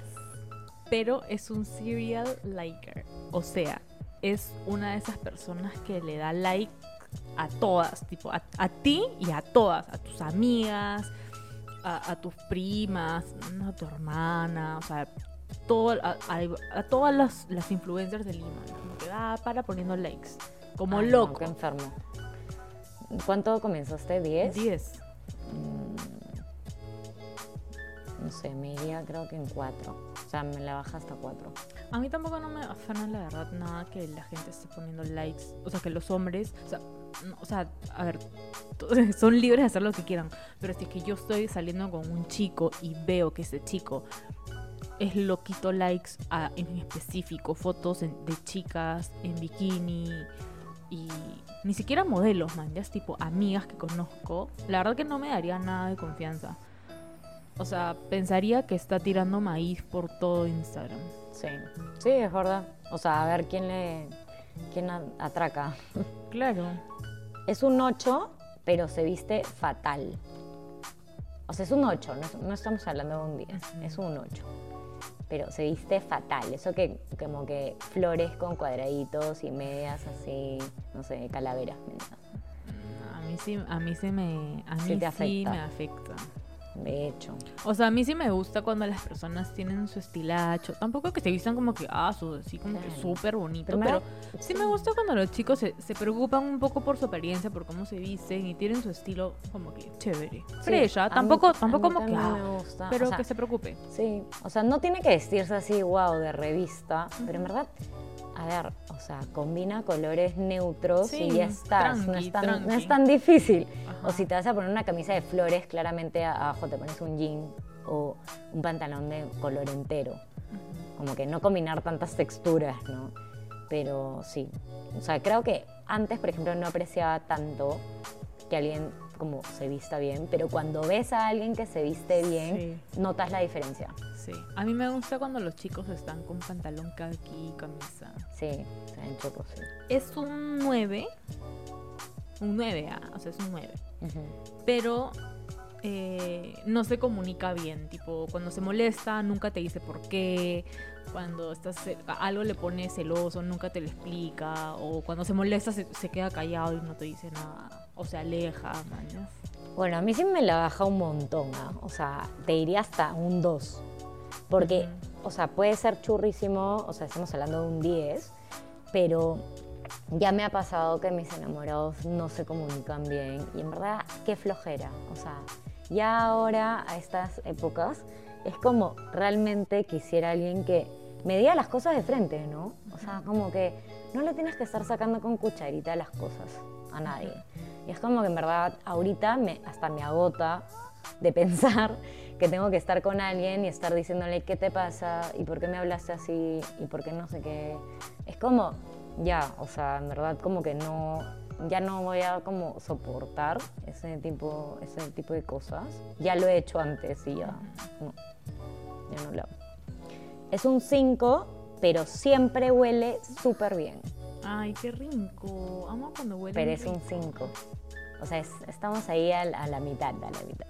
pero es un serial liker. O sea, es una de esas personas que le da like a todas, tipo, a, a ti y a todas, a tus amigas, a, a tus primas, a tu hermana, o sea, todo, a, a- todas las, las influencers de Lima. ¿no? Como que va para poniendo likes. Como Ay, no, loco. qué enfermo. ¿Cuánto comenzaste? ¿10? 10. No sé, me iría creo que en 4. O sea, me la baja hasta 4. A mí tampoco no me afana la verdad nada que la gente esté poniendo likes, o sea, que los hombres, o sea, no- o sea, a ver, son libres de hacer lo que quieran, pero si es que yo estoy saliendo con un chico y veo que ese chico es loquito likes a- en específico, fotos en- de chicas en bikini y ni siquiera modelos, man, ya es tipo amigas que conozco, la verdad que no me daría nada de confianza. O sea, pensaría que está tirando maíz por todo Instagram. Sí, sí, es verdad. O sea, a ver quién le quién atraca. Claro. Es un 8, pero se viste fatal. O sea, es un 8, no, es- no estamos hablando de un 10, Ujú. es un 8. Pero se viste fatal. Eso que como que flores con cuadraditos y medias así, no sé, calaveras. A mí sí, a mí sí me, a Sí mí sí afecta. me afecta. De hecho. O sea, a mí sí me gusta cuando las personas tienen su estilacho. Tampoco que se vistan como que, ah, su, así como que súper bonito. Pero da- sí me gusta cuando los chicos se, se preocupan un poco por su apariencia, por cómo se visten y tienen su estilo como que chévere. Sí, ¿ah? mí- tampoco, tampoco como que, ah, me gusta. pero O sea, que se preocupe. Sí, o sea, no tiene que vestirse así, wow, de revista, pero en verdad, a ver, o sea, combina colores neutros y Sí, ya estás, no, es tan, no es tan difícil. Ajá. O si te vas a poner una camisa de flores, claramente abajo te pones un jean o un pantalón de color entero, como que no combinar tantas texturas, ¿no? Pero sí, o sea, creo que antes, por ejemplo, no apreciaba tanto que alguien como se vista bien, pero cuando ves a alguien que se viste bien, notas la diferencia. Sí. A mí me gusta cuando los chicos están con pantalón kaki, camisa. Sí, se ven chocos, sí. Es un 9. Un 9, ah, o sea, es un 9. Ujú. Pero eh, no se comunica bien. Tipo, cuando se molesta, nunca te dice por qué. Cuando estás a- algo le pone celoso, nunca te lo explica. O cuando se molesta, se, se queda callado y no te dice nada. O se aleja, mañas. Bueno, a mí sí me la baja un montón, ¿ah? O sea, te diría hasta un 2. Porque, o sea, puede ser churrísimo, o sea, estamos hablando de un 10, pero ya me ha pasado que mis enamorados no se comunican bien y en verdad, qué flojera. O sea, ya ahora, a estas épocas, es como realmente quisiera alguien que me diga las cosas de frente, ¿no? O sea, como que no le tienes que estar sacando con cucharita las cosas a nadie. Y es como que en verdad ahorita me, hasta me agota de pensar que tengo que estar con alguien y estar diciéndole qué te pasa y por qué me hablaste así y por qué no sé qué. Es como, ya, o sea, en verdad como que no, ya no voy a como soportar ese tipo, ese tipo de cosas. Ya lo he hecho antes y ya, no, ya no lo hago. Es un 5, pero siempre huele súper bien. Ay, qué rico. Amo cuando huele. Pero es un 5. O sea, es- estamos ahí a, la- a la mitad, a la mitad.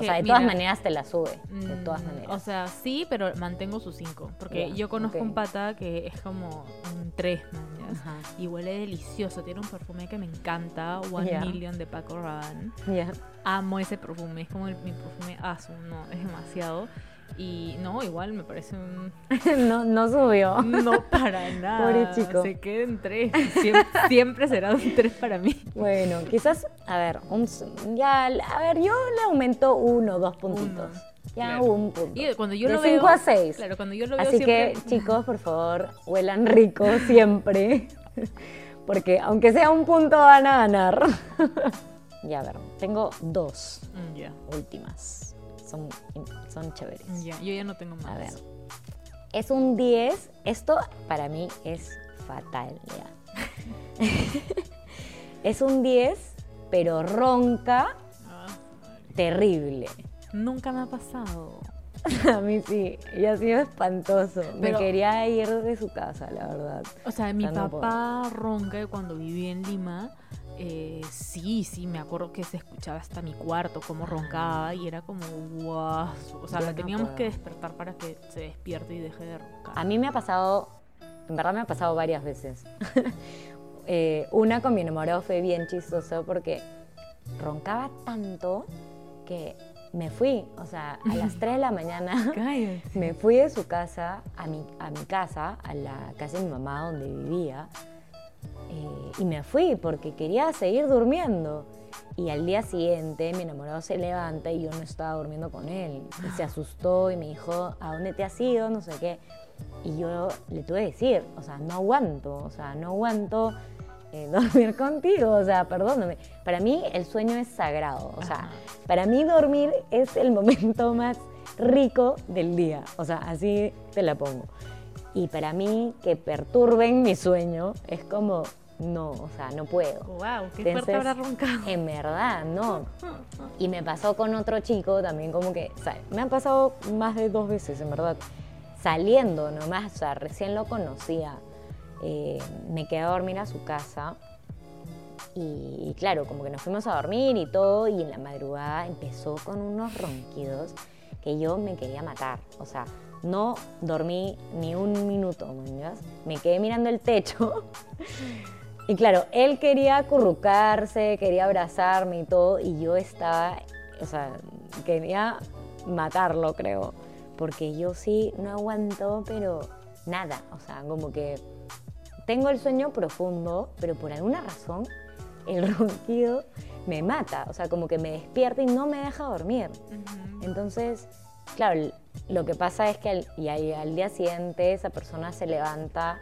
O sea, de todas maneras te la sube. De todas Mm, maneras. O sea, sí, pero mantengo su 5. Porque yo conozco un pata que es como un 3, Ajá. Y huele delicioso. Tiene un perfume que me encanta. One. Million de Paco Rabanne. Amo ese perfume. Es como el- mi perfume asu. No, es demasiado. Y no, igual me parece un... no, no subió. No para nada. Pobre chico. Se queda en 3. Siempre, siempre será un 3 para mí. Bueno, quizás, a ver, un, ya, a ver, yo le aumento uno, dos puntitos. Uno, Ya claro. un punto. Y cuando yo de lo veo... 5 a 6. Claro, cuando yo lo veo Así siempre... que, chicos, por favor, huelan rico siempre. Porque aunque sea un punto, van a ganar. ya, a ver, tengo dos Mm, últimas. Son, son chéveres. ya. Yo ya no tengo más. A ver. Es un 10. Esto para mí es fatal, ya. es un 10, pero ronca Ah, terrible. Nunca me ha pasado. A mí sí, y ha sido espantoso. me quería ir de su casa, la verdad. O sea, mi papá ronca cuando vivía en Lima. Eh, sí, sí, me acuerdo que se escuchaba hasta mi cuarto cómo roncaba y era como guau. O sea, Yo la teníamos que despertar para que se despierte y deje de roncar. A mí me ha pasado, en verdad me ha pasado varias veces. Eh, una con mi enamorado fue bien chistoso porque roncaba tanto que me fui, o sea, a las 3 de la mañana Cállate. me fui de su casa a mi, a mi casa, a la casa de mi mamá donde vivía, eh, y me fui porque quería seguir durmiendo. Y al día siguiente mi enamorado se levanta y yo no estaba durmiendo con él. Y se asustó y me dijo, ¿a dónde te has ido? No sé qué. Y yo le tuve que decir, o sea, no aguanto, o sea, no aguanto eh, dormir contigo, o sea, perdóname. Para mí el sueño es sagrado, o sea, Ajá. para mí dormir es el momento más rico del día, o sea, así te la pongo. Y para mí que perturben mi sueño es como, no, o sea, no puedo. Wow, qué fuerte Entonces, habrá roncado. En verdad, no. Y me pasó con otro chico también como que, o sea, me han pasado más de dos veces, en verdad. Saliendo nomás, o sea, recién lo conocía. eh, me quedé a dormir a su casa. Y, y claro, como que nos fuimos a dormir y todo, y en la madrugada empezó con unos ronquidos que yo me quería matar. O sea, no dormí ni un minuto. Me quedé mirando el techo. Y claro, él quería acurrucarse, quería abrazarme y todo, y yo estaba, o sea, quería matarlo, creo, porque yo sí no aguanto, pero nada, o sea, como que tengo el sueño profundo, pero por alguna razón el ronquido me mata, o sea, como que me despierta y no me deja dormir. Entonces, claro, lo que pasa es que al, y al día siguiente esa persona se levanta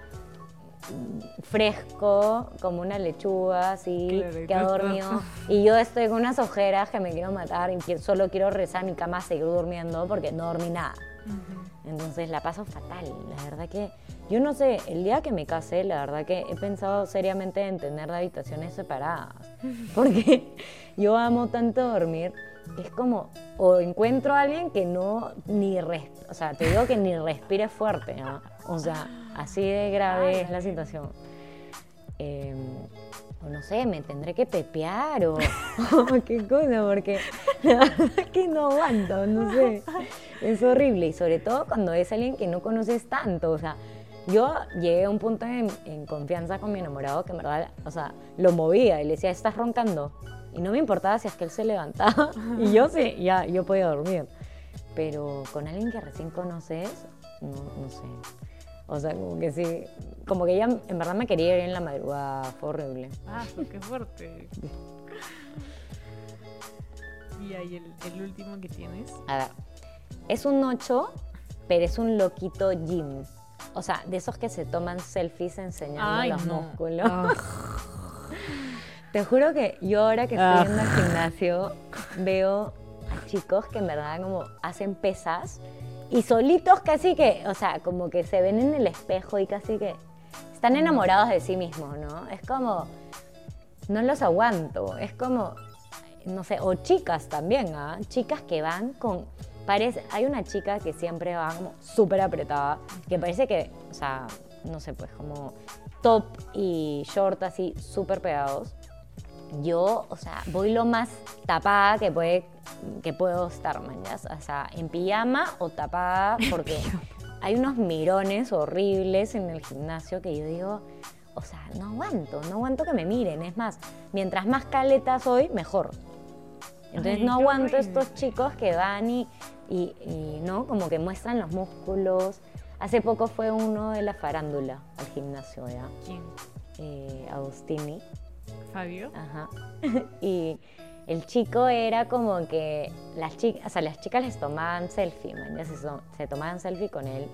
fresco, como una lechuga, así, Claro, que ha dormido. Y yo estoy con unas ojeras que me quiero matar y solo quiero rezar mi cama seguir durmiendo porque no dormí nada. Entonces la paso fatal. La verdad que yo no sé, el día que me casé, la verdad que he pensado seriamente en tener habitaciones separadas. Porque yo amo tanto dormir. Es como, o encuentro a alguien que no ni o sea, te digo que ni respire fuerte, ¿no? O sea, así de grave es la situación. Eh, o no sé, me tendré que pepear o, o qué cosa, porque la verdad es que no aguanto, no sé. Es horrible y sobre todo cuando es alguien que no conoces tanto, o sea, yo llegué a un punto en, en confianza con mi enamorado que en verdad, o sea, lo movía y le decía, estás roncando. Y no me importaba si es que él se levantaba y yo sí, ya, yo podía dormir. Pero con alguien que recién conoces, no, no sé. O sea, como que sí, como que ella en verdad me quería ir en la madrugada, fue horrible. Ah, qué fuerte. Y ahí el, el último que tienes. A ver, es un 8, pero es un loquito gym. O sea, de esos que se toman selfies enseñando Ay, los no. músculos. Ah. Te juro que yo ahora que estoy Ah. yendo al gimnasio veo a chicos que en verdad como hacen pesas y solitos casi que, o sea, como que se ven en el espejo y casi que están enamorados de sí mismos, ¿no? Es como, no los aguanto, es como, no sé, o chicas también, ¿ah? Chicas que van con, parece, hay una chica que siempre va como súper apretada, que parece que, o sea, no sé, pues como top y short así súper pegados. Yo, o sea, voy lo más tapada que, puede, que puedo estar, mañas. O sea, en pijama o tapada, porque hay unos mirones horribles en el gimnasio que yo digo, o sea, no aguanto, no aguanto que me miren. Es más, mientras más caleta soy, mejor. Entonces Ay, no aguanto estos chicos que van y, y, y, ¿no? Como que muestran los músculos. Hace poco fue uno de la farándula al gimnasio, ¿ya? ¿Quién? Eh, Agustini. ¿Fabio? Ajá. y el chico era como que las chicas, o sea, las chicas les tomaban selfie, man, ya se, se tomaban selfie con él.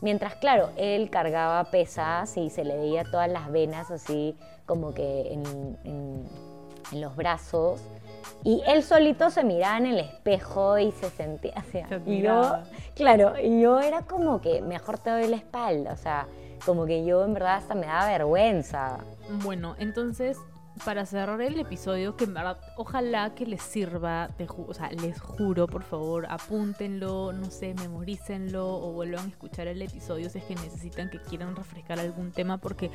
Mientras, claro, él cargaba pesas y se le veía todas las venas así como que en, en- en los brazos. Y él solito se miraba en el espejo y se sentía así. Se Y yo, claro, y yo era como que mejor te doy la espalda, o sea, como que yo en verdad hasta me daba vergüenza. Bueno, entonces para cerrar el episodio, que ojalá que les sirva, o sea, les juro, por favor, apúntenlo, no sé, memorícenlo o vuelvan a escuchar el episodio si es que necesitan que quieran refrescar algún tema, porque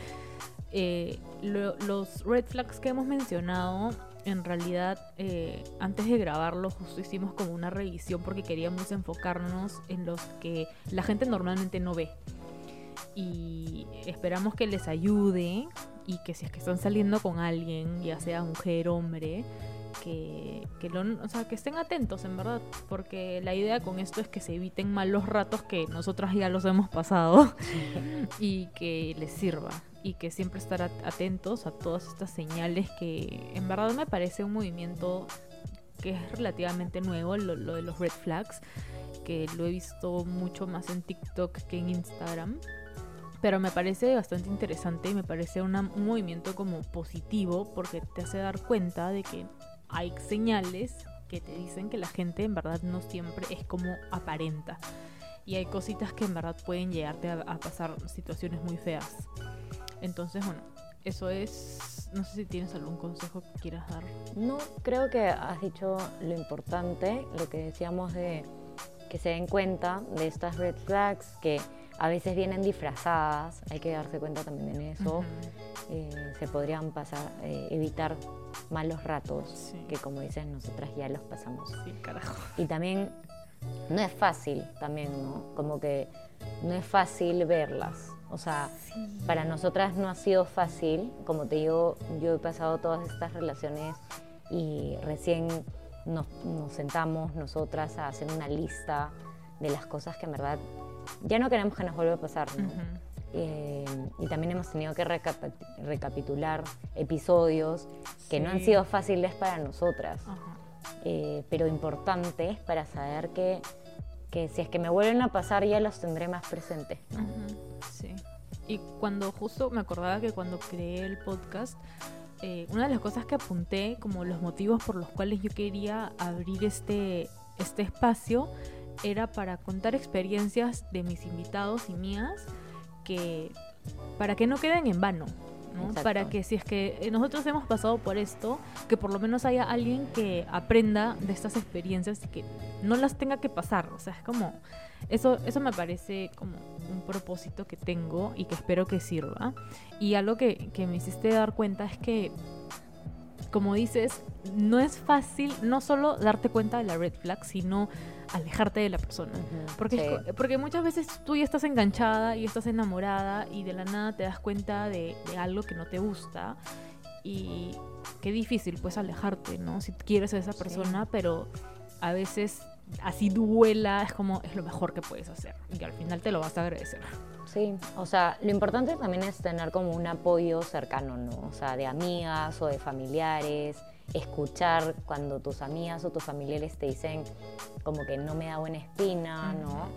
eh, los red flags que hemos mencionado, en realidad, eh, antes de grabarlo, justo hicimos como una revisión porque queríamos enfocarnos en los que la gente normalmente no ve. Y esperamos que les ayude y que si es que están saliendo con alguien, ya sea mujer, hombre, que, que, lo, o sea, que estén atentos, en verdad, porque la idea con esto es que se eviten malos ratos que nosotras ya los hemos pasado y que les sirva y que siempre estar atentos a todas estas señales que en verdad me parece un movimiento que es relativamente nuevo, lo, lo de los red flags, que lo he visto mucho más en TikTok que en Instagram pero me parece bastante interesante y me parece un movimiento como positivo porque te hace dar cuenta de que hay señales que te dicen que la gente en verdad no siempre es como aparenta y hay cositas que en verdad pueden llegarte a, pasar situaciones muy feas. Entonces, bueno, eso es, no sé si tienes algún consejo que quieras dar. No, creo que has dicho lo importante, lo que decíamos de que se den cuenta de estas red flags, que a veces vienen disfrazadas, hay que darse cuenta también en eso. Eh, se podrían pasar, eh, evitar malos ratos, que como dices, nosotras ya los pasamos. Sí, carajo. Y también no es fácil, también, ¿no? Como que no es fácil verlas. O sea, para nosotras no ha sido fácil. Como te digo, yo he pasado todas estas relaciones y recién nos, nos sentamos nosotras a hacer una lista de las cosas que en verdad ya no queremos que nos vuelva a pasar. Eh, y también hemos tenido que recapitular episodios que no han sido fáciles para nosotras, eh, pero importantes para saber que, que, si es que me vuelven a pasar ya los tendré más presentes. Sí. Y cuando justo me acordaba que cuando creé el podcast, eh, una de las cosas que apunté como los motivos por los cuales yo quería abrir este, este espacio era para contar experiencias de mis invitados y mías que para que no queden en vano. Para que si es que nosotros hemos pasado por esto, que por lo menos haya alguien que aprenda de estas experiencias y que no las tenga que pasar. O sea, es como, eso, eso me parece como un propósito que tengo y que espero que sirva. Y algo que, que me hiciste dar cuenta es que como dices, no es fácil no solo darte cuenta de la red flag, sino alejarte de la persona. porque, porque muchas veces tú ya estás enganchada y estás enamorada y de la nada te das cuenta de, algo que no te gusta y qué difícil pues alejarte, ¿no? Si quieres a esa persona, pero a veces así duela, es como es lo mejor que puedes hacer y al final te lo vas a agradecer. Sí, o sea, lo importante también es tener como un apoyo cercano, ¿no? O sea, de amigas o de familiares, escuchar cuando tus amigas o tus familiares te dicen como que no me da buena espina, ¿no?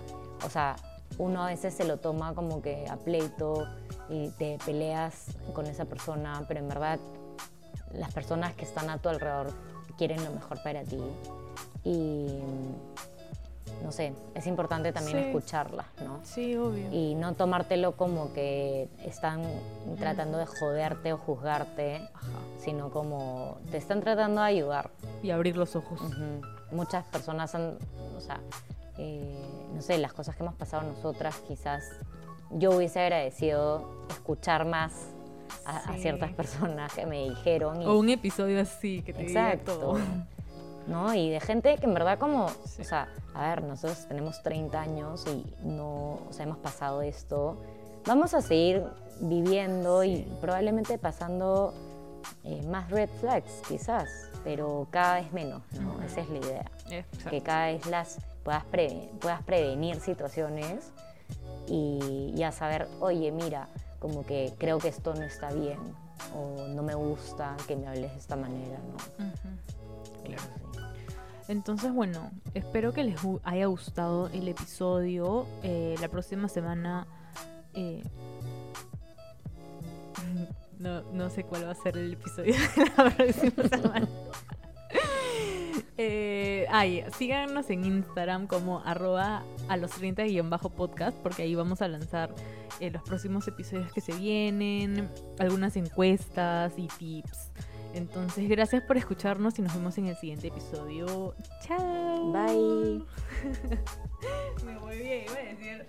O sea, uno a veces se lo toma como que a pleito y te peleas con esa persona, pero en verdad las personas que están a tu alrededor quieren lo mejor para ti. Y no sé, es importante también escucharla, ¿no? Sí, obvio. Y no tomártelo como que están tratando de joderte o juzgarte, sino como te están tratando de ayudar. Y abrir los ojos. Muchas personas han, o sea, eh, no sé, las cosas que hemos pasado nosotras, quizás yo hubiese agradecido escuchar más a, ciertas personas que me dijeron. o un episodio así, que te Exacto. todo. ¿no? Y de gente que en verdad como, o sea, a ver, nosotros tenemos 30 años y no, o sea, hemos pasado esto. Vamos a seguir viviendo y probablemente pasando eh, más red flags, quizás, pero cada vez menos, ¿no? Esa es la idea. Que cada vez las puedas, puedas prevenir situaciones y ya saber, oye, mira, como que creo que esto no está bien o no me gusta que me hables de esta manera, ¿no? Entonces, bueno, espero que les haya gustado el episodio. Eh, la próxima semana... Eh, no, no sé cuál va a ser el episodio de la próxima semana. Eh, ay, síganos en Instagram como arroba a los 30 bajo podcast porque ahí vamos a lanzar los próximos episodios que se vienen, algunas encuestas y tips. Entonces, gracias por escucharnos y nos vemos en el siguiente episodio. Chao. Bye. Me voy bien, iba a decir.